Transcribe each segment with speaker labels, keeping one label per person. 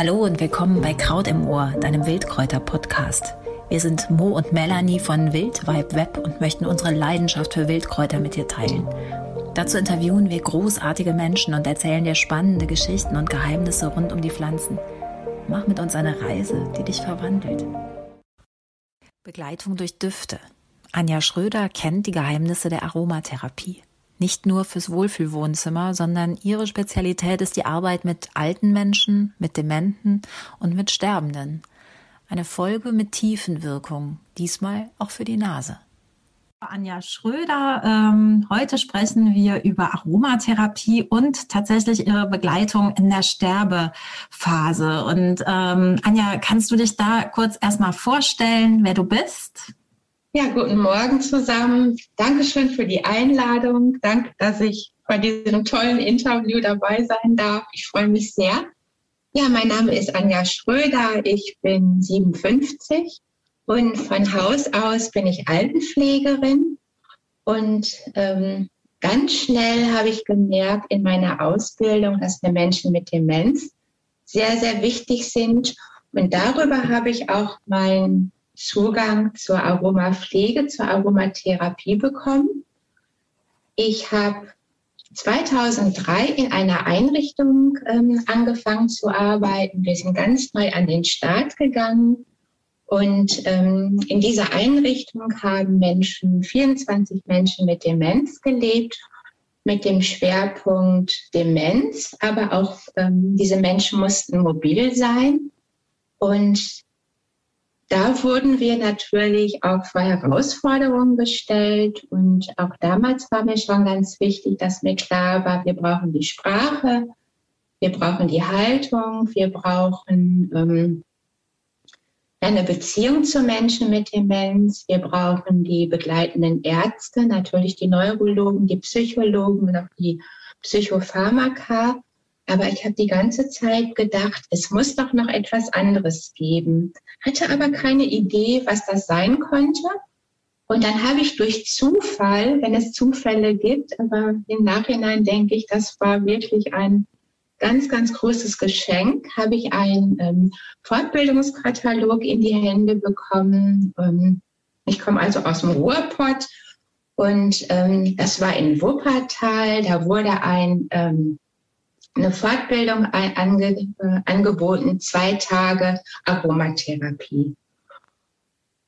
Speaker 1: Hallo und willkommen bei Kraut im Ohr, deinem Wildkräuter-Podcast. Wir sind Mo und Melanie von Wildvibe Web und möchten unsere Leidenschaft für Wildkräuter mit dir teilen. Dazu interviewen wir großartige Menschen und erzählen dir spannende Geschichten und Geheimnisse rund um die Pflanzen. Mach mit uns eine Reise, die dich verwandelt. Begleitung durch Düfte. Anja Schröder kennt die Geheimnisse der Aromatherapie nicht nur fürs Wohlfühlwohnzimmer, sondern ihre Spezialität ist die Arbeit mit alten Menschen, mit Dementen und mit Sterbenden. Eine Folge mit Tiefenwirkung, diesmal auch für die Nase.
Speaker 2: Anja Schröder. Ähm, heute sprechen wir über Aromatherapie und tatsächlich ihre Begleitung in der Sterbephase. Und ähm, Anja, kannst du dich da kurz erstmal vorstellen, wer du bist?
Speaker 3: Ja, guten Morgen zusammen. Dankeschön für die Einladung. Danke, dass ich bei diesem tollen Interview dabei sein darf. Ich freue mich sehr. Ja, mein Name ist Anja Schröder. Ich bin 57 und von Haus aus bin ich Altenpflegerin. Und ähm, ganz schnell habe ich gemerkt in meiner Ausbildung, dass mir Menschen mit Demenz sehr, sehr wichtig sind. Und darüber habe ich auch mein Zugang zur Aromapflege, zur Aromatherapie bekommen. Ich habe 2003 in einer Einrichtung ähm, angefangen zu arbeiten. Wir sind ganz neu an den Start gegangen. Und ähm, in dieser Einrichtung haben Menschen, 24 Menschen mit Demenz gelebt, mit dem Schwerpunkt Demenz. Aber auch ähm, diese Menschen mussten mobil sein. Und da wurden wir natürlich auch vor Herausforderungen gestellt. Und auch damals war mir schon ganz wichtig, dass mir klar war, wir brauchen die Sprache, wir brauchen die Haltung, wir brauchen ähm, eine Beziehung zu Menschen mit Demenz, wir brauchen die begleitenden Ärzte, natürlich die Neurologen, die Psychologen und auch die Psychopharmaka. Aber ich habe die ganze Zeit gedacht, es muss doch noch etwas anderes geben. Hatte aber keine Idee, was das sein konnte. Und dann habe ich durch Zufall, wenn es Zufälle gibt, aber im Nachhinein denke ich, das war wirklich ein ganz, ganz großes Geschenk, habe ich einen ähm, Fortbildungskatalog in die Hände bekommen. Ähm, ich komme also aus dem Ruhrpott und ähm, das war in Wuppertal. Da wurde ein ähm, eine Fortbildung ange, äh, angeboten, zwei Tage Aromatherapie.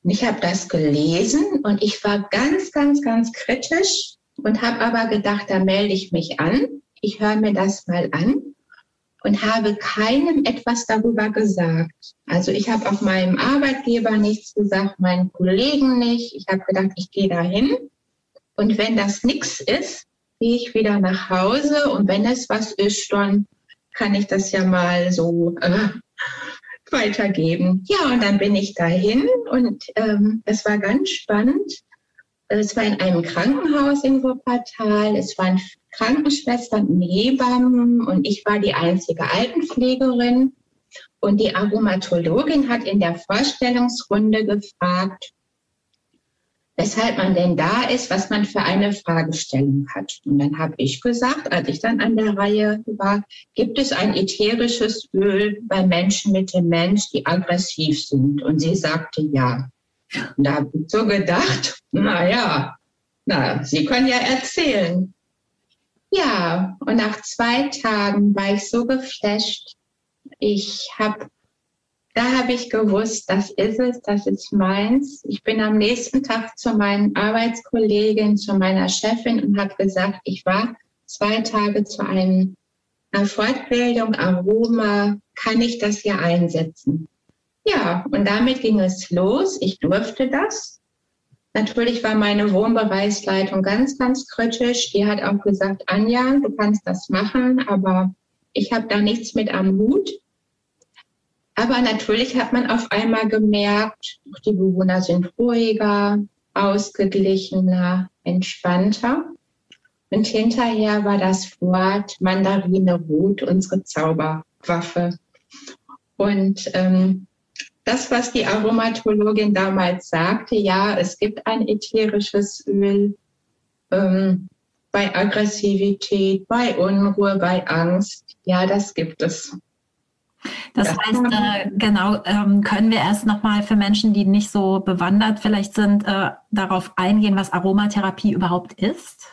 Speaker 3: Und ich habe das gelesen und ich war ganz, ganz, ganz kritisch und habe aber gedacht, da melde ich mich an. Ich höre mir das mal an und habe keinem etwas darüber gesagt. Also ich habe auch meinem Arbeitgeber nichts gesagt, meinen Kollegen nicht. Ich habe gedacht, ich gehe dahin und wenn das nichts ist, gehe ich wieder nach Hause und wenn es was ist, dann kann ich das ja mal so äh, weitergeben. Ja, und dann bin ich dahin und ähm, es war ganz spannend. Es war in einem Krankenhaus in Wuppertal. Es waren Krankenschwestern und Hebammen und ich war die einzige Altenpflegerin. Und die Aromatologin hat in der Vorstellungsrunde gefragt, weshalb man denn da ist, was man für eine Fragestellung hat. Und dann habe ich gesagt, als ich dann an der Reihe war, gibt es ein ätherisches Öl bei Menschen mit Demenz, die aggressiv sind? Und sie sagte ja. Und da habe ich so gedacht, na ja, na, Sie können ja erzählen. Ja, und nach zwei Tagen war ich so geflasht. Ich habe da habe ich gewusst, das ist es, das ist meins. Ich bin am nächsten Tag zu meinen Arbeitskollegen, zu meiner Chefin und habe gesagt, ich war zwei Tage zu einer Fortbildung Aroma, kann ich das hier einsetzen? Ja, und damit ging es los. Ich durfte das. Natürlich war meine Wohnbereichsleitung ganz, ganz kritisch. Die hat auch gesagt, Anja, du kannst das machen, aber ich habe da nichts mit am Hut. Aber natürlich hat man auf einmal gemerkt, die Bewohner sind ruhiger, ausgeglichener, entspannter. Und hinterher war das Wort Mandarine Rot unsere Zauberwaffe. Und ähm, das, was die Aromatologin damals sagte, ja, es gibt ein ätherisches Öl ähm, bei Aggressivität, bei Unruhe, bei Angst. Ja, das gibt es.
Speaker 2: Das heißt, äh, genau, ähm, können wir erst nochmal für Menschen, die nicht so bewandert vielleicht sind, äh, darauf eingehen, was Aromatherapie überhaupt ist?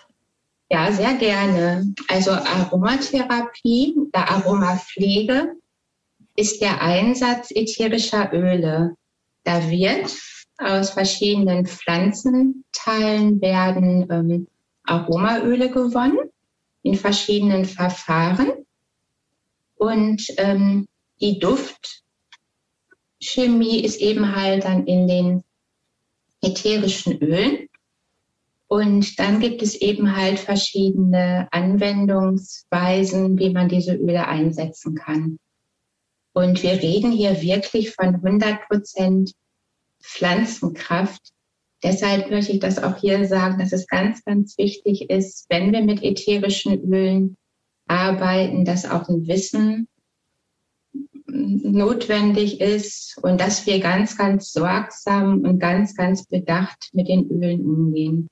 Speaker 3: Ja, sehr gerne. Also Aromatherapie oder Aromapflege ist der Einsatz ätherischer Öle. Da wird aus verschiedenen Pflanzenteilen werden ähm, Aromaöle gewonnen in verschiedenen Verfahren. Und ähm, Duftchemie ist eben halt dann in den ätherischen Ölen. Und dann gibt es eben halt verschiedene Anwendungsweisen, wie man diese Öle einsetzen kann. Und wir reden hier wirklich von 100 Prozent Pflanzenkraft. Deshalb möchte ich das auch hier sagen, dass es ganz, ganz wichtig ist, wenn wir mit ätherischen Ölen arbeiten, dass auch ein Wissen notwendig ist und dass wir ganz, ganz sorgsam und ganz, ganz bedacht mit den Ölen umgehen.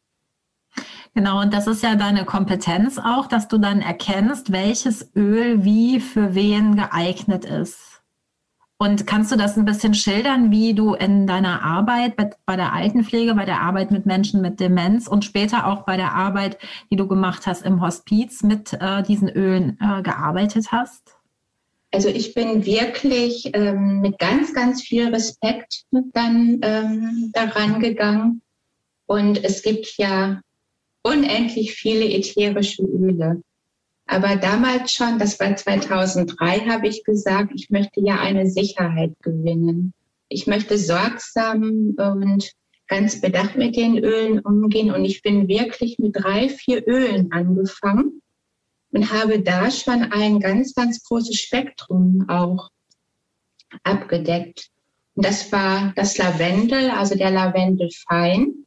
Speaker 2: Genau, und das ist ja deine Kompetenz auch, dass du dann erkennst, welches Öl wie für wen geeignet ist. Und kannst du das ein bisschen schildern, wie du in deiner Arbeit bei der Altenpflege, bei der Arbeit mit Menschen mit Demenz und später auch bei der Arbeit, die du gemacht hast im Hospiz mit äh, diesen Ölen äh, gearbeitet hast?
Speaker 3: Also ich bin wirklich ähm, mit ganz, ganz viel Respekt dann ähm, daran gegangen. Und es gibt ja unendlich viele ätherische Öle. Aber damals schon, das war 2003, habe ich gesagt, ich möchte ja eine Sicherheit gewinnen. Ich möchte sorgsam und ganz bedacht mit den Ölen umgehen. Und ich bin wirklich mit drei, vier Ölen angefangen und habe da schon ein ganz, ganz großes Spektrum auch abgedeckt. Und das war das Lavendel, also der Lavendelfein,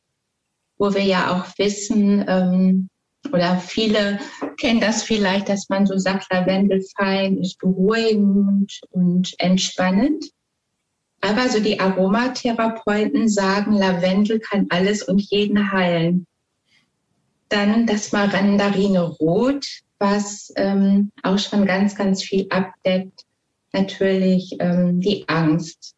Speaker 3: wo wir ja auch wissen, ähm, oder viele kennen das vielleicht, dass man so sagt, Lavendelfein ist beruhigend und entspannend. Aber so die Aromatherapeuten sagen, Lavendel kann alles und jeden heilen. Dann das Marandarine Rot, was ähm, auch schon ganz, ganz viel abdeckt. Natürlich ähm, die Angst.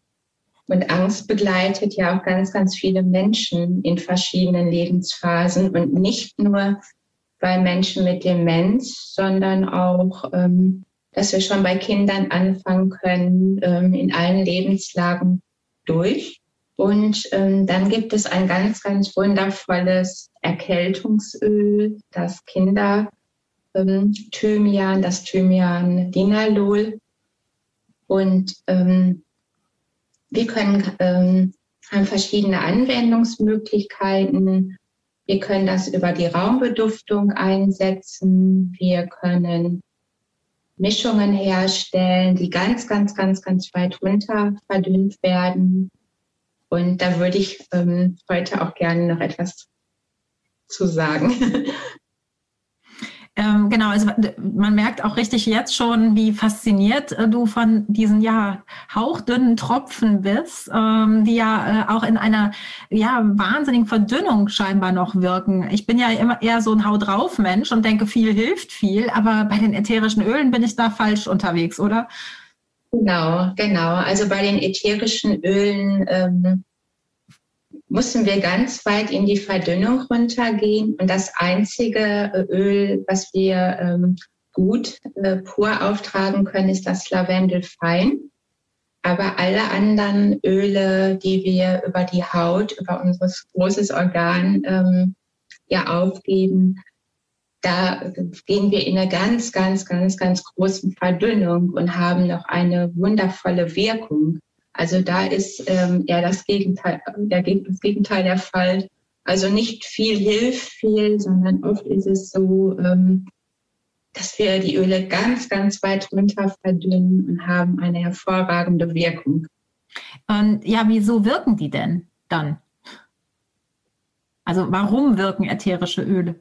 Speaker 3: Und Angst begleitet ja auch ganz, ganz viele Menschen in verschiedenen Lebensphasen und nicht nur bei Menschen mit Demenz, sondern auch, ähm, dass wir schon bei Kindern anfangen können, ähm, in allen Lebenslagen durch. Und ähm, dann gibt es ein ganz, ganz wundervolles Erkältungsöl, das Kinder ähm, Thymian, das Thymian Dinalol. Und ähm, wir können, ähm, haben verschiedene Anwendungsmöglichkeiten. Wir können das über die Raumbeduftung einsetzen. Wir können Mischungen herstellen, die ganz, ganz, ganz, ganz weit runter verdünnt werden. Und da würde ich ähm, heute auch gerne noch etwas zu sagen.
Speaker 2: Ähm, genau, also man merkt auch richtig jetzt schon, wie fasziniert äh, du von diesen ja hauchdünnen Tropfen bist, ähm, die ja äh, auch in einer ja wahnsinnigen Verdünnung scheinbar noch wirken. Ich bin ja immer eher so ein Hau drauf Mensch und denke, viel hilft viel, aber bei den ätherischen Ölen bin ich da falsch unterwegs, oder?
Speaker 3: Genau, genau. Also bei den ätherischen Ölen ähm, mussten wir ganz weit in die Verdünnung runtergehen. Und das einzige äh, Öl, was wir ähm, gut äh, pur auftragen können, ist das Lavendelfein. Aber alle anderen Öle, die wir über die Haut, über unser großes Organ ähm, ja aufgeben, da gehen wir in eine ganz, ganz, ganz, ganz große Verdünnung und haben noch eine wundervolle Wirkung. Also da ist ähm, ja das Gegenteil, der, das Gegenteil der Fall. Also nicht viel hilft viel, sondern oft ist es so, ähm, dass wir die Öle ganz, ganz weit runter verdünnen und haben eine hervorragende Wirkung.
Speaker 2: Und ja, wieso wirken die denn dann? Also warum wirken ätherische Öle?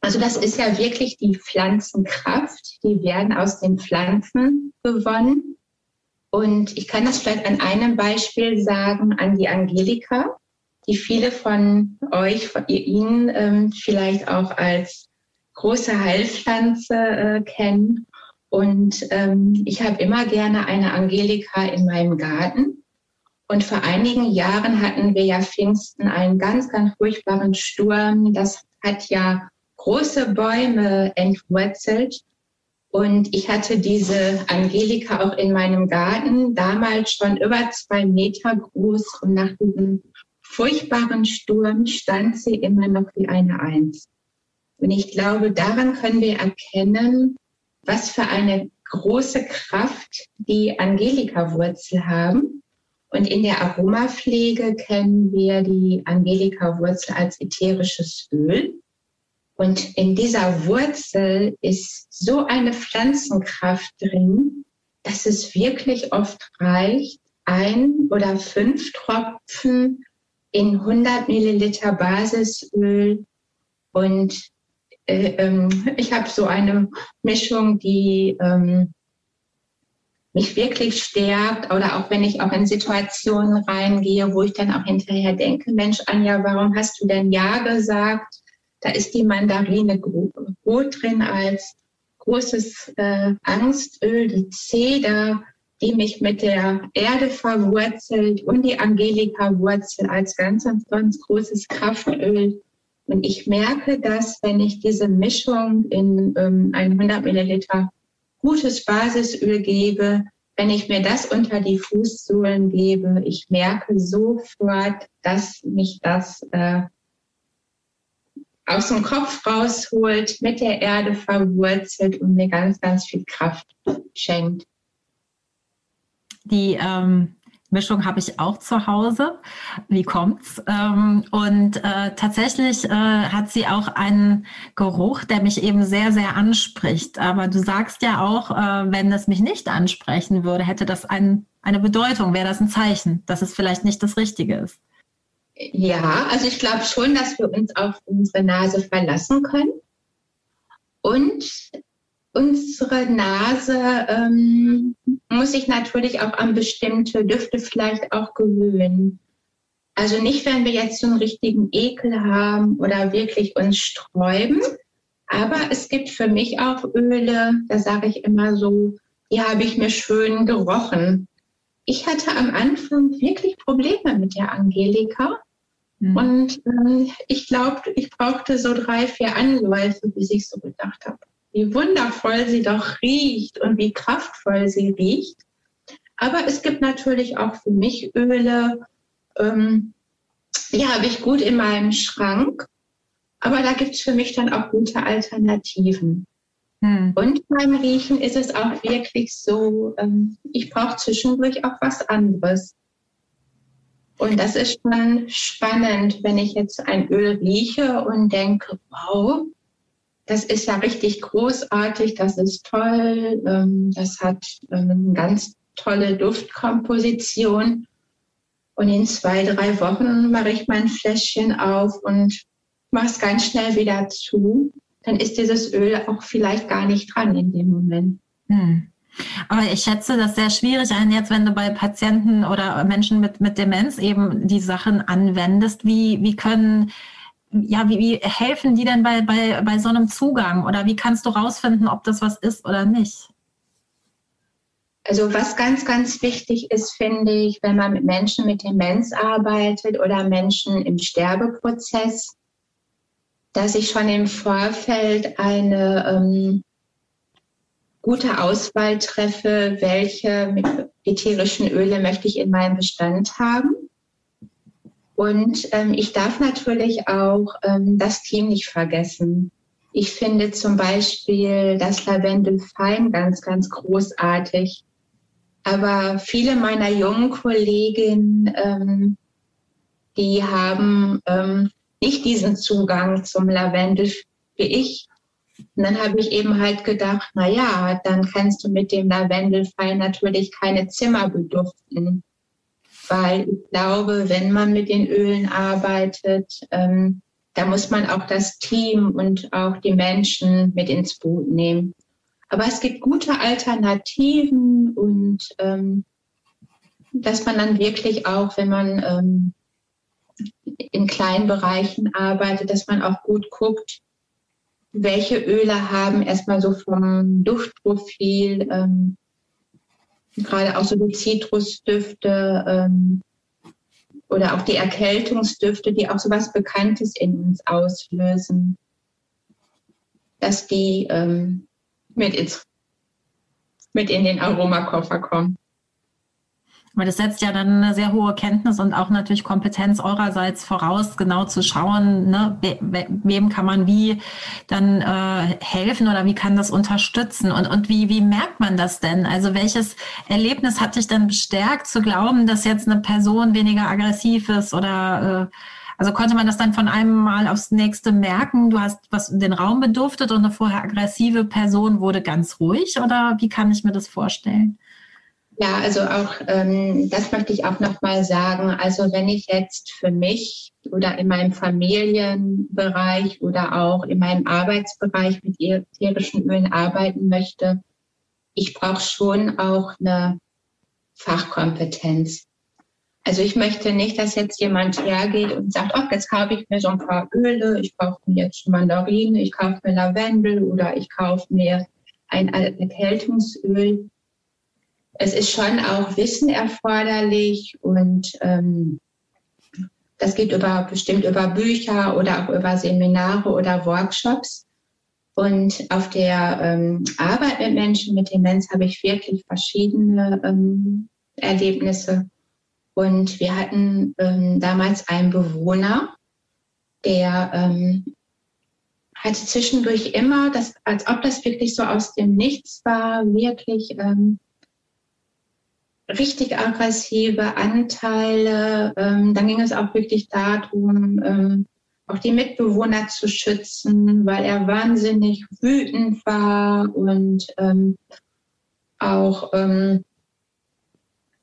Speaker 3: Also das ist ja wirklich die Pflanzenkraft. Die werden aus den Pflanzen gewonnen. Und ich kann das vielleicht an einem Beispiel sagen, an die Angelika, die viele von euch, von Ihnen ähm, vielleicht auch als große Heilpflanze äh, kennen. Und ähm, ich habe immer gerne eine Angelika in meinem Garten. Und vor einigen Jahren hatten wir ja Pfingsten einen ganz, ganz furchtbaren Sturm. Das hat ja große Bäume entwurzelt. Und ich hatte diese Angelika auch in meinem Garten, damals schon über zwei Meter groß. Und nach diesem furchtbaren Sturm stand sie immer noch wie eine Eins. Und ich glaube, daran können wir erkennen, was für eine große Kraft die Angelika-Wurzel haben. Und in der Aromapflege kennen wir die Angelika-Wurzel als ätherisches Öl. Und in dieser Wurzel ist so eine Pflanzenkraft drin, dass es wirklich oft reicht, ein oder fünf Tropfen in 100 Milliliter Basisöl und äh, ähm, ich habe so eine Mischung, die ähm, mich wirklich stärkt oder auch wenn ich auch in Situationen reingehe, wo ich dann auch hinterher denke, Mensch, Anja, warum hast du denn Ja gesagt? Da ist die Mandarine rot drin als großes äh, Angstöl, die Zeder, die mich mit der Erde verwurzelt und die Angelika-Wurzel als ganz, ganz, großes Kraftöl. Und ich merke, dass wenn ich diese Mischung in ähm, 100 Milliliter gutes Basisöl gebe, wenn ich mir das unter die Fußsohlen gebe, ich merke sofort, dass mich das äh, aus dem Kopf rausholt, mit der Erde verwurzelt und mir ganz, ganz viel Kraft schenkt.
Speaker 2: Die ähm, Mischung habe ich auch zu Hause. Wie kommt's? Ähm, und äh, tatsächlich äh, hat sie auch einen Geruch, der mich eben sehr, sehr anspricht. Aber du sagst ja auch, äh, wenn es mich nicht ansprechen würde, hätte das ein, eine Bedeutung, wäre das ein Zeichen, dass es vielleicht nicht das Richtige ist.
Speaker 3: Ja, also ich glaube schon, dass wir uns auf unsere Nase verlassen können. Und unsere Nase ähm, muss sich natürlich auch an bestimmte Düfte vielleicht auch gewöhnen. Also nicht, wenn wir jetzt so einen richtigen Ekel haben oder wirklich uns sträuben. Aber es gibt für mich auch Öle, da sage ich immer so, die habe ich mir schön gerochen. Ich hatte am Anfang wirklich Probleme mit der Angelika. Mhm. Und äh, ich glaube, ich brauchte so drei, vier Anläufe, bis ich so gedacht habe, wie wundervoll sie doch riecht und wie kraftvoll sie riecht. Aber es gibt natürlich auch für mich Öle, ähm, die habe ich gut in meinem Schrank. Aber da gibt es für mich dann auch gute Alternativen. Hm. Und beim Riechen ist es auch wirklich so, ähm, ich brauche zwischendurch auch was anderes. Und das ist schon spannend, wenn ich jetzt ein Öl rieche und denke, wow, das ist ja richtig großartig, das ist toll, ähm, das hat ähm, eine ganz tolle Duftkomposition. Und in zwei, drei Wochen mache ich mein Fläschchen auf und mache es ganz schnell wieder zu. Dann ist dieses Öl auch vielleicht gar nicht dran in dem Moment. Hm.
Speaker 2: Aber ich schätze das sehr schwierig ein, jetzt wenn du bei Patienten oder Menschen mit, mit Demenz eben die Sachen anwendest. Wie, wie können ja, wie, wie helfen die denn bei, bei, bei so einem Zugang? Oder wie kannst du rausfinden, ob das was ist oder nicht?
Speaker 3: Also was ganz, ganz wichtig ist, finde ich, wenn man mit Menschen mit Demenz arbeitet oder Menschen im Sterbeprozess, dass ich schon im Vorfeld eine ähm, gute Auswahl treffe, welche ätherischen Öle möchte ich in meinem Bestand haben und ähm, ich darf natürlich auch ähm, das Team nicht vergessen. Ich finde zum Beispiel das Lavendel Fein ganz, ganz großartig. Aber viele meiner jungen Kolleginnen, ähm, die haben ähm, nicht diesen Zugang zum Lavendel wie ich. Und dann habe ich eben halt gedacht, na ja, dann kannst du mit dem Lavendelfein natürlich keine Zimmer beduften weil ich glaube, wenn man mit den Ölen arbeitet, ähm, da muss man auch das Team und auch die Menschen mit ins Boot nehmen. Aber es gibt gute Alternativen und ähm, dass man dann wirklich auch, wenn man ähm, in kleinen Bereichen arbeitet, dass man auch gut guckt, welche Öle haben erstmal so vom Duftprofil, ähm, gerade auch so die Zitrusdüfte ähm, oder auch die Erkältungsdüfte, die auch so was Bekanntes in uns auslösen, dass die ähm, mit, ins, mit in den Aromakoffer kommen.
Speaker 2: Aber das setzt ja dann eine sehr hohe Kenntnis und auch natürlich Kompetenz eurerseits voraus, genau zu schauen, ne, we, wem kann man wie dann äh, helfen oder wie kann das unterstützen und, und wie, wie merkt man das denn? Also welches Erlebnis hat dich denn bestärkt zu glauben, dass jetzt eine Person weniger aggressiv ist oder äh, also konnte man das dann von einem Mal aufs nächste merken? Du hast was in den Raum beduftet und eine vorher aggressive Person wurde ganz ruhig oder wie kann ich mir das vorstellen?
Speaker 3: Ja, also auch ähm, das möchte ich auch nochmal sagen. Also wenn ich jetzt für mich oder in meinem Familienbereich oder auch in meinem Arbeitsbereich mit ätherischen Ölen arbeiten möchte, ich brauche schon auch eine Fachkompetenz. Also ich möchte nicht, dass jetzt jemand hergeht und sagt, oh, jetzt kaufe ich mir so ein paar Öle, ich kaufe mir jetzt Mandarine, ich kaufe mir Lavendel oder ich kaufe mir ein Erkältungsöl es ist schon auch Wissen erforderlich und ähm, das geht über, bestimmt über Bücher oder auch über Seminare oder Workshops. Und auf der ähm, Arbeit mit Menschen mit Demenz habe ich wirklich verschiedene ähm, Erlebnisse. Und wir hatten ähm, damals einen Bewohner, der ähm, hatte zwischendurch immer, das, als ob das wirklich so aus dem Nichts war, wirklich ähm, richtig aggressive Anteile. Ähm, dann ging es auch wirklich darum, ähm, auch die Mitbewohner zu schützen, weil er wahnsinnig wütend war und ähm, auch ähm,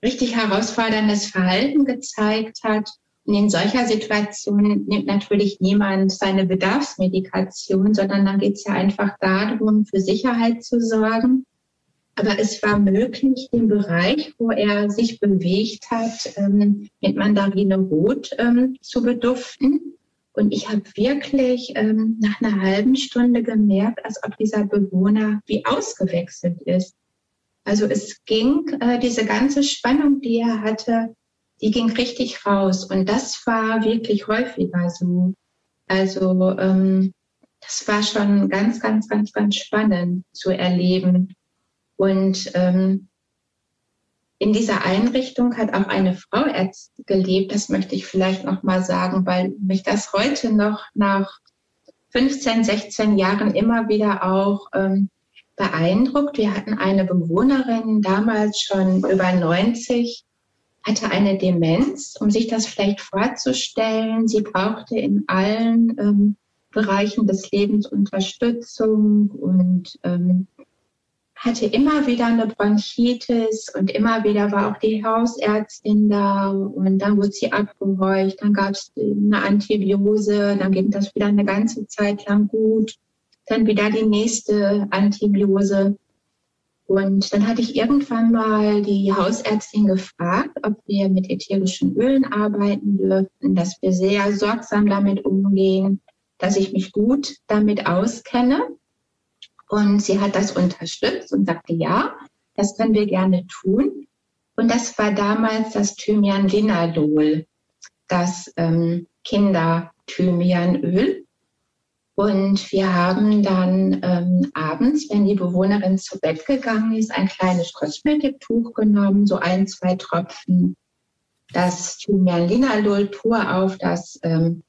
Speaker 3: richtig herausforderndes Verhalten gezeigt hat. Und in solcher Situation nimmt natürlich niemand seine Bedarfsmedikation, sondern dann geht es ja einfach darum, für Sicherheit zu sorgen. Aber es war möglich, den Bereich, wo er sich bewegt hat, ähm, mit Mandarine Rot ähm, zu beduften. Und ich habe wirklich ähm, nach einer halben Stunde gemerkt, als ob dieser Bewohner wie ausgewechselt ist. Also es ging, äh, diese ganze Spannung, die er hatte, die ging richtig raus. Und das war wirklich häufiger so. Also ähm, das war schon ganz, ganz, ganz, ganz spannend zu erleben. Und ähm, in dieser Einrichtung hat auch eine Frau gelebt. Das möchte ich vielleicht noch mal sagen, weil mich das heute noch nach 15, 16 Jahren immer wieder auch ähm, beeindruckt. Wir hatten eine Bewohnerin, damals schon über 90, hatte eine Demenz. Um sich das vielleicht vorzustellen, sie brauchte in allen ähm, Bereichen des Lebens Unterstützung und ähm, hatte immer wieder eine Bronchitis und immer wieder war auch die Hausärztin da und dann wurde sie abgehorcht, dann gab es eine Antibiose, dann ging das wieder eine ganze Zeit lang gut, dann wieder die nächste Antibiose. Und dann hatte ich irgendwann mal die Hausärztin gefragt, ob wir mit ätherischen Ölen arbeiten dürfen, dass wir sehr sorgsam damit umgehen, dass ich mich gut damit auskenne und sie hat das unterstützt und sagte, ja, das können wir gerne tun. Und das war damals das Thymian-Linalol, das ähm, Kinder-Thymianöl. Und wir haben dann ähm, abends, wenn die Bewohnerin zu Bett gegangen ist, ein kleines Kosmetiktuch genommen, so ein, zwei Tropfen das Thymian-Linalol pur auf das ähm,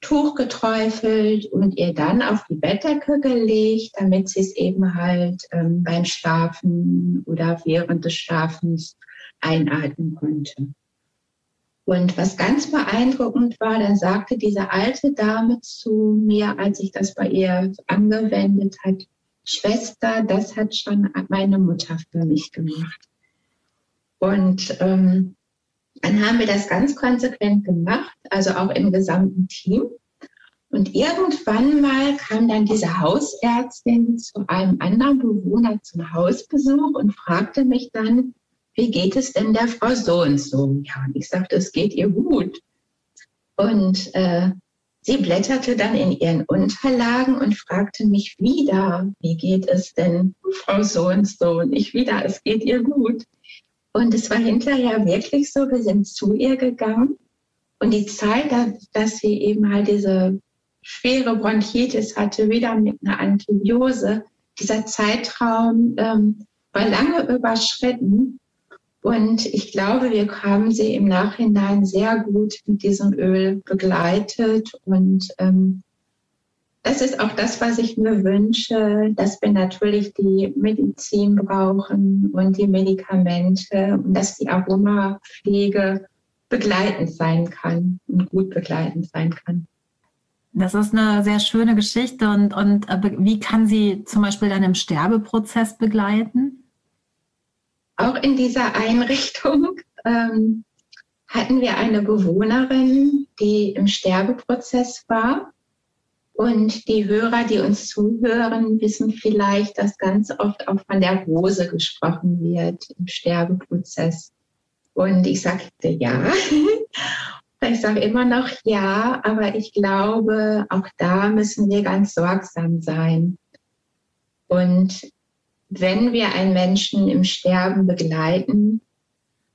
Speaker 3: Tuch geträufelt und ihr dann auf die Bettdecke gelegt, damit sie es eben halt ähm, beim Schlafen oder während des Schlafens einatmen konnte. Und was ganz beeindruckend war, dann sagte diese alte Dame zu mir, als ich das bei ihr angewendet hat, Schwester, das hat schon meine Mutter für mich gemacht. Und ähm, dann haben wir das ganz konsequent gemacht, also auch im gesamten Team. Und irgendwann mal kam dann diese Hausärztin zu einem anderen Bewohner zum Hausbesuch und fragte mich dann, wie geht es denn der Frau so und so? Ja, und ich sagte, es geht ihr gut. Und äh, Sie blätterte dann in ihren Unterlagen und fragte mich wieder, wie geht es denn, Frau so und so? Und ich wieder, es geht ihr gut. Und es war hinterher wirklich so, wir sind zu ihr gegangen und die Zeit, dass sie eben halt diese schwere Bronchitis hatte, wieder mit einer Antibiose, dieser Zeitraum ähm, war lange überschritten. Und ich glaube, wir haben sie im Nachhinein sehr gut mit diesem Öl begleitet. Und ähm, das ist auch das, was ich mir wünsche, dass wir natürlich die Medizin brauchen und die Medikamente und dass die Aromapflege begleitend sein kann und gut begleitend sein kann.
Speaker 2: Das ist eine sehr schöne Geschichte. Und, und äh, wie kann sie zum Beispiel dann im Sterbeprozess begleiten?
Speaker 3: Auch in dieser Einrichtung ähm, hatten wir eine Bewohnerin, die im Sterbeprozess war. Und die Hörer, die uns zuhören, wissen vielleicht, dass ganz oft auch von der Rose gesprochen wird im Sterbeprozess. Und ich sagte ja. Ich sage immer noch ja, aber ich glaube, auch da müssen wir ganz sorgsam sein. Und wenn wir einen Menschen im Sterben begleiten,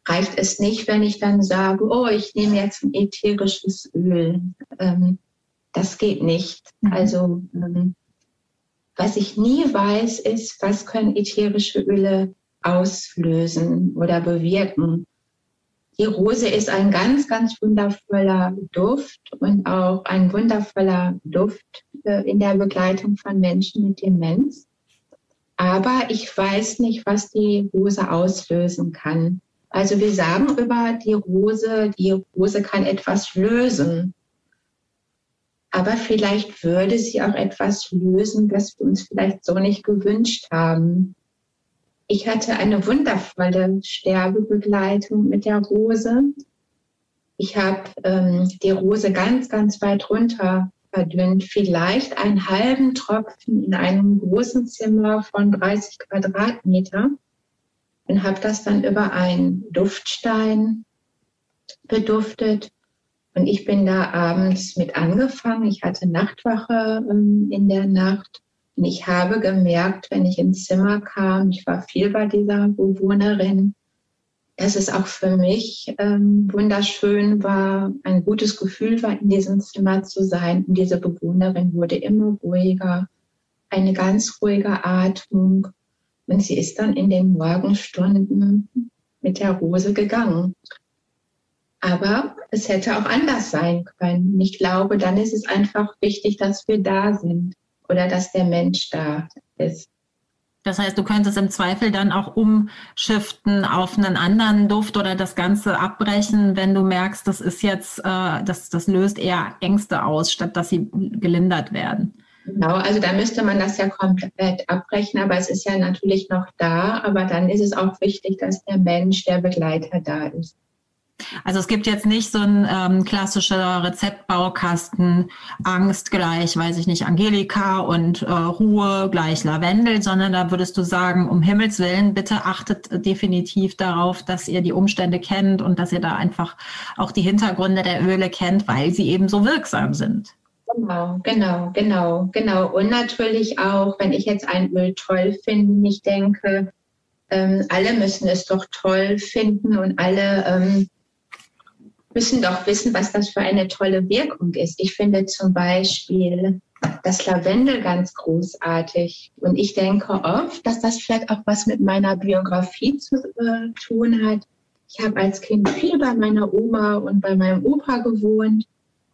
Speaker 3: reicht es nicht, wenn ich dann sage, oh, ich nehme jetzt ein ätherisches Öl. Ähm, das geht nicht. Mhm. Also ähm, was ich nie weiß, ist, was können ätherische Öle auslösen oder bewirken. Die Rose ist ein ganz, ganz wundervoller Duft und auch ein wundervoller Duft äh, in der Begleitung von Menschen mit Demenz. Aber ich weiß nicht, was die Rose auslösen kann. Also wir sagen über die Rose, die Rose kann etwas lösen. Aber vielleicht würde sie auch etwas lösen, was wir uns vielleicht so nicht gewünscht haben. Ich hatte eine wundervolle Sterbebegleitung mit der Rose. Ich habe ähm, die Rose ganz, ganz weit runter verdünnt, vielleicht einen halben Tropfen in einem großen Zimmer von 30 Quadratmeter und habe das dann über einen Duftstein beduftet. Und ich bin da abends mit angefangen. Ich hatte Nachtwache ähm, in der Nacht und ich habe gemerkt, wenn ich ins Zimmer kam, ich war viel bei dieser Bewohnerin, dass es auch für mich ähm, wunderschön war, ein gutes Gefühl war, in diesem Zimmer zu sein. Und diese Bewohnerin wurde immer ruhiger, eine ganz ruhige Atmung. Und sie ist dann in den Morgenstunden mit der Rose gegangen. Aber es hätte auch anders sein können. Ich glaube, dann ist es einfach wichtig, dass wir da sind oder dass der Mensch da ist.
Speaker 2: Das heißt, du könntest im Zweifel dann auch umschiften auf einen anderen Duft oder das Ganze abbrechen, wenn du merkst, das ist jetzt, äh, das, das löst eher Ängste aus, statt dass sie gelindert werden.
Speaker 3: Genau, also da müsste man das ja komplett abbrechen, aber es ist ja natürlich noch da, aber dann ist es auch wichtig, dass der Mensch, der Begleiter da ist.
Speaker 2: Also es gibt jetzt nicht so ein ähm, klassischer Rezeptbaukasten, Angst gleich, weiß ich nicht, Angelika und äh, Ruhe gleich Lavendel, sondern da würdest du sagen, um Himmels Willen, bitte achtet definitiv darauf, dass ihr die Umstände kennt und dass ihr da einfach auch die Hintergründe der Öle kennt, weil sie eben so wirksam sind.
Speaker 3: Genau, genau, genau, genau. Und natürlich auch, wenn ich jetzt ein Öl toll finde, ich denke, ähm, alle müssen es doch toll finden und alle ähm, müssen doch wissen, was das für eine tolle Wirkung ist. Ich finde zum Beispiel das Lavendel ganz großartig. Und ich denke oft, dass das vielleicht auch was mit meiner Biografie zu äh, tun hat. Ich habe als Kind viel bei meiner Oma und bei meinem Opa gewohnt.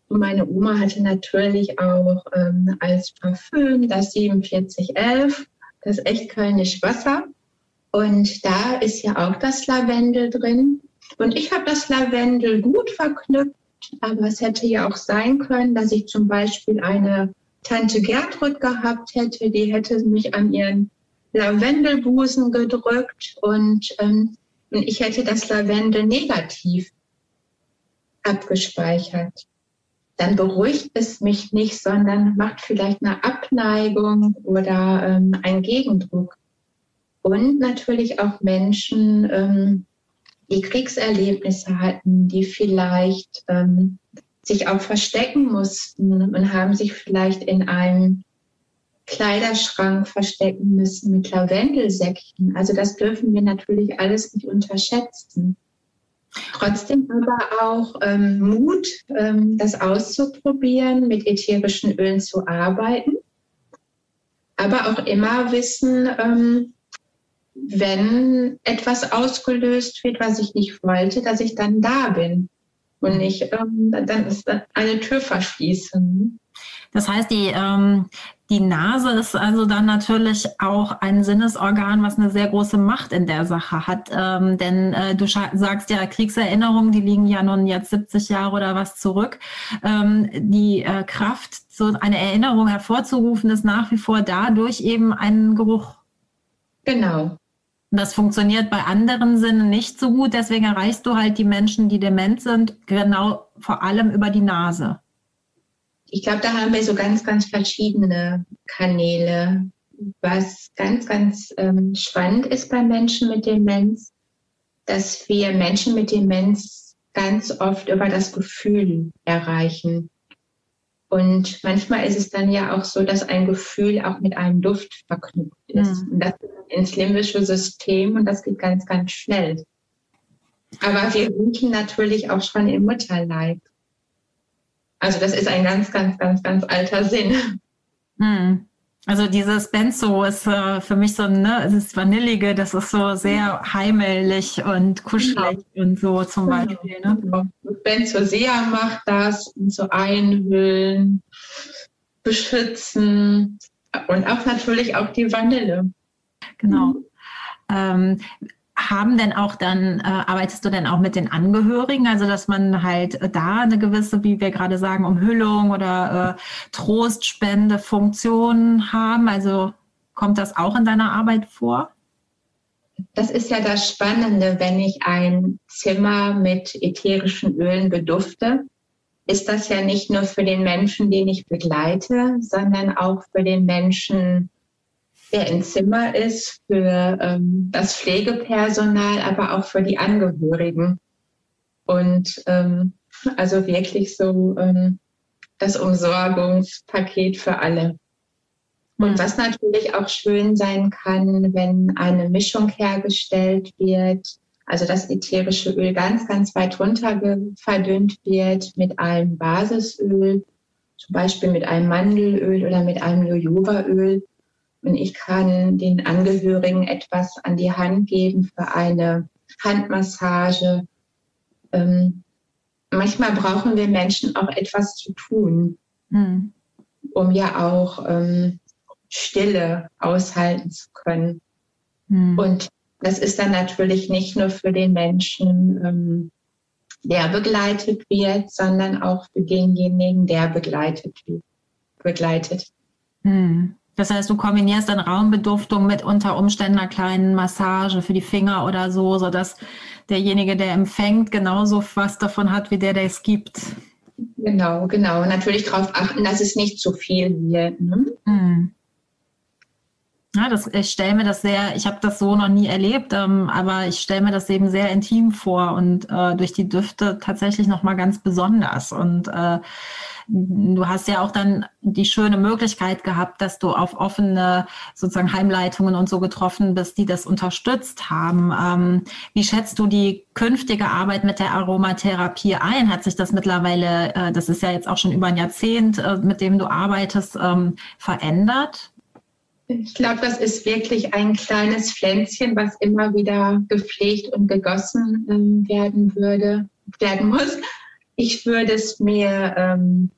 Speaker 3: Und meine Oma hatte natürlich auch ähm, als Parfüm das 4711, das echt kölnisch Wasser. Und da ist ja auch das Lavendel drin. Und ich habe das Lavendel gut verknüpft, aber es hätte ja auch sein können, dass ich zum Beispiel eine Tante Gertrud gehabt hätte, die hätte mich an ihren Lavendelbusen gedrückt und, ähm, ich hätte das Lavendel negativ abgespeichert. Dann beruhigt es mich nicht, sondern macht vielleicht eine Abneigung oder ähm, einen Gegendruck. Und natürlich auch Menschen, ähm, die Kriegserlebnisse hatten, die vielleicht ähm, sich auch verstecken mussten und haben sich vielleicht in einem Kleiderschrank verstecken müssen mit Lavendelsäckchen. Also das dürfen wir natürlich alles nicht unterschätzen. Trotzdem aber auch ähm, Mut, ähm, das auszuprobieren, mit ätherischen Ölen zu arbeiten. Aber auch immer wissen, ähm, wenn etwas ausgelöst wird, was ich nicht wollte, dass ich dann da bin und nicht ähm, dann ist eine Tür verschließen.
Speaker 2: Das heißt, die, ähm, die Nase ist also dann natürlich auch ein Sinnesorgan, was eine sehr große Macht in der Sache hat. Ähm, denn äh, du sagst ja, Kriegserinnerungen, die liegen ja nun jetzt 70 Jahre oder was zurück. Ähm, die äh, Kraft, so eine Erinnerung hervorzurufen, ist nach wie vor dadurch eben ein Geruch.
Speaker 3: Genau.
Speaker 2: Das funktioniert bei anderen Sinnen nicht so gut. Deswegen erreichst du halt die Menschen, die dement sind, genau vor allem über die Nase
Speaker 3: ich glaube, da haben wir so ganz, ganz verschiedene Kanäle. Was ganz, ganz ähm, spannend ist bei Menschen mit Demenz, dass wir Menschen mit Demenz ganz oft über das Gefühl erreichen. Und manchmal ist es dann ja auch so, dass ein Gefühl auch mit einem Duft verknüpft ist. Mhm. Und das ins limbische System und das geht ganz, ganz schnell. Aber wir riechen natürlich auch schon im Mutterleib. Also das ist ein ganz, ganz, ganz, ganz alter Sinn.
Speaker 2: Hm. Also dieses Benzo ist äh, für mich so, ne, es ist Vanillige, das ist so sehr heimelig und kuschelig genau. und so zum genau. Beispiel. Ne? Genau.
Speaker 3: Benzo sehr macht das, und so einhüllen, beschützen und auch natürlich auch die Vanille.
Speaker 2: Genau. Mhm. Ähm, haben denn auch dann, äh, arbeitest du denn auch mit den Angehörigen, also dass man halt da eine gewisse, wie wir gerade sagen, Umhüllung oder äh, Trostspende Funktion haben? Also kommt das auch in deiner Arbeit vor?
Speaker 3: Das ist ja das Spannende, wenn ich ein Zimmer mit ätherischen Ölen bedufte, ist das ja nicht nur für den Menschen, den ich begleite, sondern auch für den Menschen, der im Zimmer ist, für ähm, das Pflegepersonal, aber auch für die Angehörigen. Und ähm, also wirklich so ähm, das Umsorgungspaket für alle. Und hm. was natürlich auch schön sein kann, wenn eine Mischung hergestellt wird, also das ätherische Öl ganz, ganz weit runter verdünnt wird mit einem Basisöl, zum Beispiel mit einem Mandelöl oder mit einem Jojobaöl und ich kann den Angehörigen etwas an die Hand geben für eine Handmassage. Ähm, manchmal brauchen wir Menschen auch etwas zu tun, mhm. um ja auch ähm, Stille aushalten zu können. Mhm. Und das ist dann natürlich nicht nur für den Menschen, ähm, der begleitet wird, sondern auch für denjenigen, der begleitet wird. Begleitet.
Speaker 2: Mhm. Das heißt, du kombinierst dann Raumbeduftung mit unter Umständen einer kleinen Massage für die Finger oder so, sodass derjenige, der empfängt, genauso was davon hat, wie der, der es gibt.
Speaker 3: Genau, genau. Natürlich darauf achten, dass es nicht zu viel wird. Ne? Mhm.
Speaker 2: Ja, das, ich stelle mir das sehr, ich habe das so noch nie erlebt, ähm, aber ich stelle mir das eben sehr intim vor und äh, durch die Düfte tatsächlich nochmal ganz besonders. Und äh, du hast ja auch dann die schöne Möglichkeit gehabt, dass du auf offene sozusagen Heimleitungen und so getroffen bist, die das unterstützt haben. Ähm, wie schätzt du die künftige Arbeit mit der Aromatherapie ein? Hat sich das mittlerweile, äh, das ist ja jetzt auch schon über ein Jahrzehnt, äh, mit dem du arbeitest, ähm, verändert?
Speaker 3: Ich glaube, das ist wirklich ein kleines Pflänzchen, was immer wieder gepflegt und gegossen ähm, werden würde, werden muss. Ich würde es mir ähm,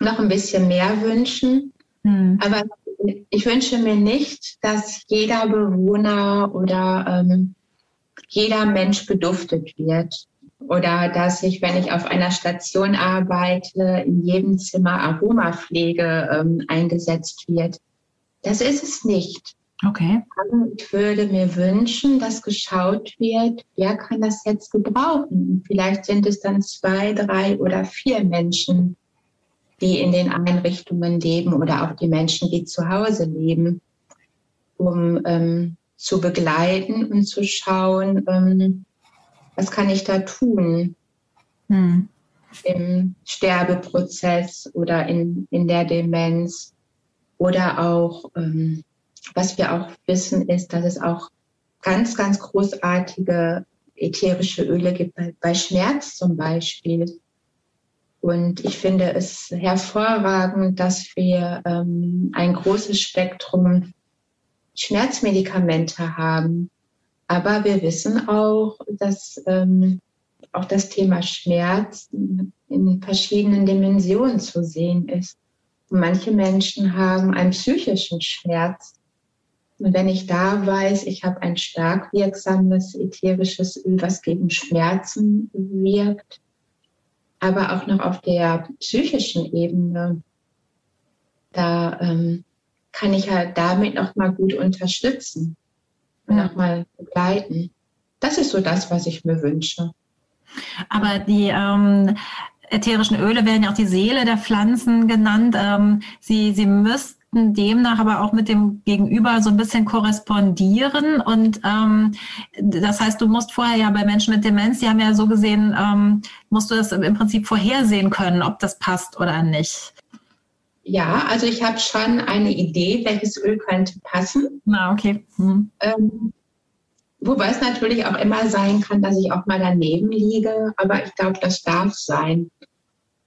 Speaker 3: noch ein bisschen mehr wünschen. Mhm. Aber ich wünsche mir nicht, dass jeder Bewohner oder ähm, jeder Mensch beduftet wird. Oder dass ich, wenn ich auf einer Station arbeite, in jedem Zimmer Aromapflege ähm, eingesetzt wird. Das ist es nicht.
Speaker 2: Okay.
Speaker 3: Ich würde mir wünschen, dass geschaut wird, wer kann das jetzt gebrauchen. Vielleicht sind es dann zwei, drei oder vier Menschen, die in den Einrichtungen leben oder auch die Menschen, die zu Hause leben, um ähm, zu begleiten und zu schauen, ähm, was kann ich da tun.
Speaker 2: Hm.
Speaker 3: im Sterbeprozess oder in, in der Demenz. Oder auch, ähm, was wir auch wissen, ist, dass es auch ganz, ganz großartige ätherische Öle gibt, bei, Schmerz zum Beispiel. Und ich finde es hervorragend, dass wir ähm, ein großes Spektrum Schmerzmedikamente haben. Aber wir wissen auch, dass ähm, auch das Thema Schmerz in verschiedenen Dimensionen zu sehen ist. Manche Menschen haben einen psychischen Schmerz. Und wenn ich da weiß, ich habe ein stark wirksames ätherisches Öl, was gegen Schmerzen wirkt, aber auch noch auf der psychischen Ebene, da ähm, kann ich halt damit noch mal gut unterstützen und noch mal begleiten. Das ist so das, was ich mir wünsche.
Speaker 2: Aber die ähm, ätherischen Öle werden ja auch die Seele der Pflanzen genannt. Ähm, sie, sie müssten demnach aber auch mit dem Gegenüber so ein bisschen korrespondieren. Und ähm, das heißt, du musst vorher ja bei Menschen mit Demenz, die haben ja so gesehen, ähm, musst du das im Prinzip vorhersehen können, ob das passt oder nicht.
Speaker 3: Ja, also ich habe schon eine Idee, welches Öl könnte passen.
Speaker 2: Na, okay. Hm.
Speaker 3: Ähm, wobei es natürlich auch immer sein kann, dass ich auch mal daneben liege, aber ich glaube, das darf sein.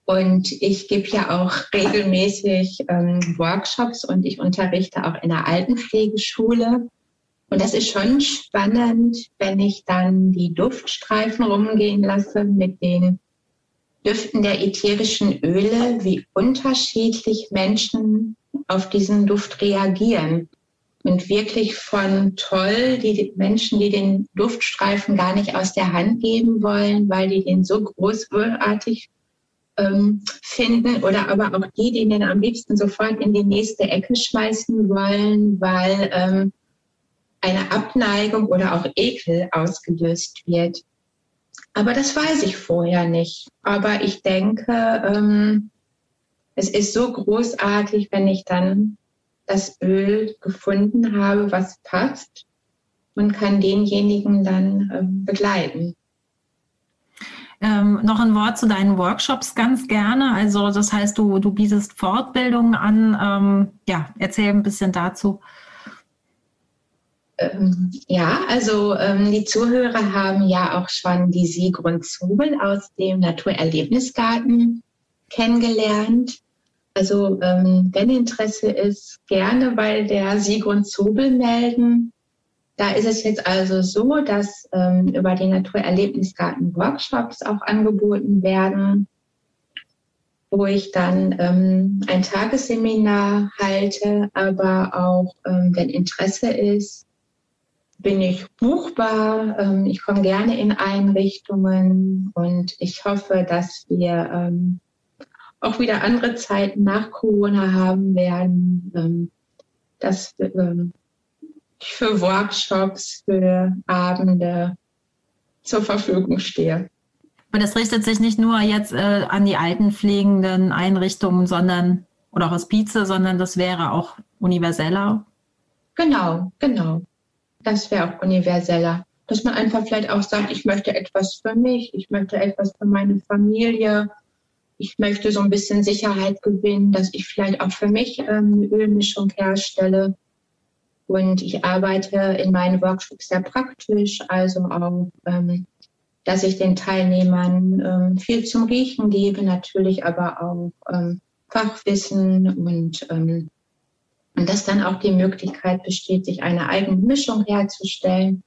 Speaker 3: Und ich gebe ja auch regelmäßig ähm, Workshops und ich unterrichte auch in der Altenpflegeschule. Und das ist schon spannend, wenn ich dann die Duftstreifen rumgehen lasse mit den Düften der ätherischen Öle, wie unterschiedlich Menschen auf diesen Duft reagieren. Und wirklich von toll, die Menschen, die den Duftstreifen gar nicht aus der Hand geben wollen, weil die den so großartig ähm, finden, oder aber auch die, die den am liebsten sofort in die nächste Ecke schmeißen wollen, weil ähm, eine Abneigung oder auch Ekel ausgelöst wird. Aber das weiß ich vorher nicht. Aber ich denke, ähm, es ist so großartig, wenn ich dann das Öl gefunden habe, was passt und kann denjenigen dann ähm, begleiten.
Speaker 2: Ähm, noch ein Wort zu deinen Workshops ganz gerne. Also das heißt, du, du bietest Fortbildungen an. Ähm, ja, erzähl ein bisschen dazu.
Speaker 3: Ähm, ja, also ähm, die Zuhörer haben ja auch schon die Sigrun Zubel aus dem Naturerlebnisgarten kennengelernt. Also ähm, wenn Interesse ist, gerne bei der Sigrun Zubel melden. Da ist es jetzt also so, dass ähm, über den Naturerlebnisgarten Workshops auch angeboten werden, wo ich dann ähm, ein Tagesseminar halte, aber auch, ähm, wenn Interesse ist, bin ich buchbar. Ähm, ich komme gerne in Einrichtungen und ich hoffe, dass wir ähm, auch wieder andere Zeiten nach Corona haben werden, ähm, dass ich für Workshops, für Abende zur Verfügung stehe.
Speaker 2: Aber das richtet sich nicht nur jetzt äh, an die altenpflegenden Einrichtungen, sondern oder Hospize, sondern das wäre auch universeller.
Speaker 3: Genau, genau das wäre auch universeller. Dass man einfach vielleicht auch sagt, ich möchte etwas für mich, ich möchte etwas für meine Familie, ich möchte so ein bisschen Sicherheit gewinnen, dass ich vielleicht auch für mich ähm, eine Ölmischung herstelle. Und ich arbeite in meinen Workshops sehr praktisch, also auch, ähm, dass ich den Teilnehmern ähm, viel zum Riechen gebe, natürlich aber auch Fachwissen und und dass dann auch die Möglichkeit besteht, sich eine eigene Mischung herzustellen,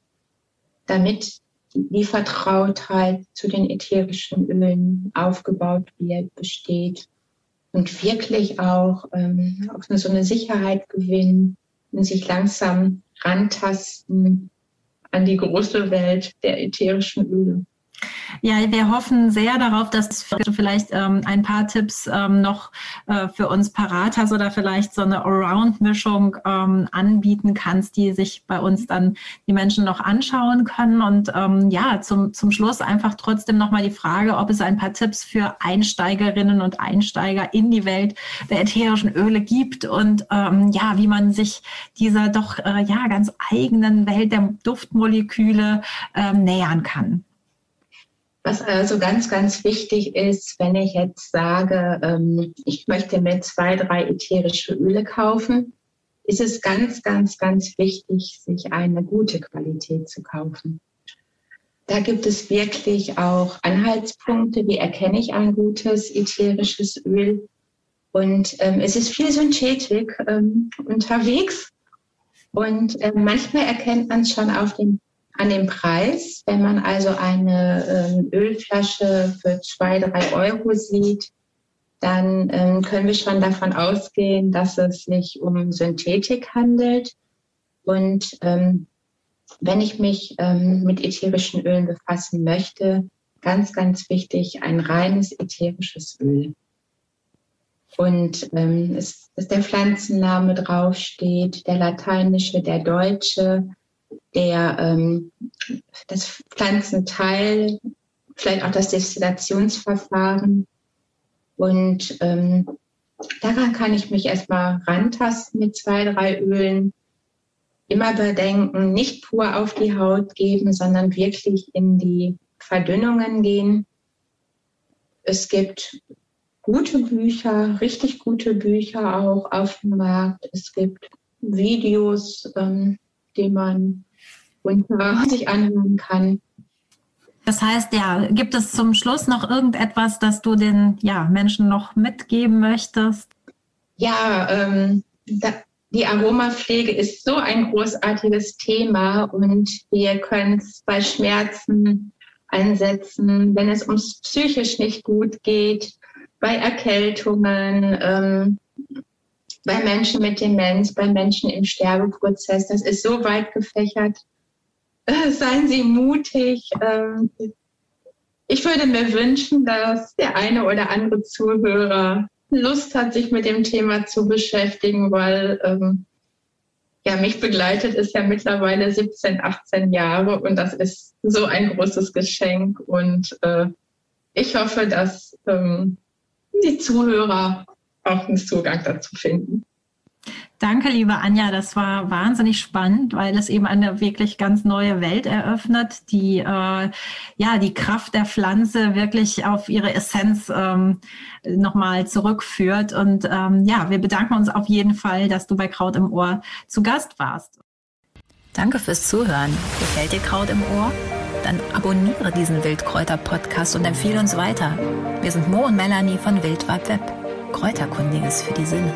Speaker 3: damit die Vertrautheit zu den ätherischen Ölen aufgebaut wird, besteht und wirklich auch, ähm, auch so eine Sicherheit gewinnen und sich langsam rantasten an die große Welt der ätherischen Öle.
Speaker 2: Ja, wir hoffen sehr darauf, dass du vielleicht ähm, ein paar Tipps ähm, noch äh, für uns parat hast oder vielleicht so eine Around-Mischung ähm, anbieten kannst, die sich bei uns dann die Menschen noch anschauen können. Und ähm, ja, zum, zum Schluss einfach trotzdem nochmal die Frage, ob es ein paar Tipps für Einsteigerinnen und Einsteiger in die Welt der ätherischen Öle gibt und ähm, ja, wie man sich dieser doch äh, ja ganz eigenen Welt der Duftmoleküle ähm, nähern kann.
Speaker 3: Was also ganz, ganz wichtig ist, wenn ich jetzt sage, ähm, ich möchte mir zwei, drei ätherische Öle kaufen, ist es ganz, ganz, ganz wichtig, sich eine gute Qualität zu kaufen. Da gibt es wirklich auch Anhaltspunkte, wie erkenne ich ein gutes ätherisches Öl. Und ähm, es ist viel Synthetik ähm, unterwegs. Und äh, manchmal erkennt man es schon auf dem an dem Preis. Wenn man also eine ähm, Ölflasche für zwei, drei Euro sieht, dann ähm, können wir schon davon ausgehen, dass es sich um Synthetik handelt. Und ähm, wenn ich mich mit ätherischen Ölen befassen möchte, ganz, ganz wichtig, ein reines ätherisches Öl. Und ähm, es, dass der Pflanzenname draufsteht, der lateinische, der deutsche, der ähm, das Pflanzenteil, vielleicht auch das Destillationsverfahren. Und ähm, daran kann ich mich erstmal rantasten mit zwei, drei Ölen. Immer bedenken, nicht pur auf die Haut geben, sondern wirklich in die Verdünnungen gehen. Es gibt gute Bücher, richtig gute Bücher auch auf dem Markt. Es gibt Videos, ähm, die man unter sich anhören kann.
Speaker 2: Das heißt, ja, gibt es zum Schluss noch irgendetwas, das du den ja, Menschen noch mitgeben möchtest?
Speaker 3: Ja, ähm, da, die Aromapflege ist so ein großartiges Thema und wir können es bei Schmerzen einsetzen, wenn es uns psychisch nicht gut geht, bei Erkältungen, ähm, bei Menschen mit Demenz, bei Menschen im Sterbeprozess. Das ist so weit gefächert. Äh, seien Sie mutig. Ähm, ich würde mir wünschen, dass der eine oder andere Zuhörer Lust hat, sich mit dem Thema zu beschäftigen, weil ähm, ja, mich begleitet es ja mittlerweile 17, 18 Jahre und das ist so ein großes Geschenk und äh, ich hoffe, dass ähm, die Zuhörer auch einen Zugang dazu finden.
Speaker 2: Danke, liebe Anja. Das war wahnsinnig spannend, weil es eben eine wirklich ganz neue Welt eröffnet, die äh, ja die Kraft der Pflanze wirklich auf ihre Essenz ähm, nochmal zurückführt. Und ähm, ja, wir bedanken uns auf jeden Fall, dass du bei Kraut im Ohr zu Gast warst.
Speaker 1: Danke fürs Zuhören. Gefällt dir Kraut im Ohr? Dann abonniere diesen Wildkräuter-Podcast und empfehle uns weiter. Wir sind Mo und Melanie von Wildwald Web. Kräuterkundiges für die Sinne.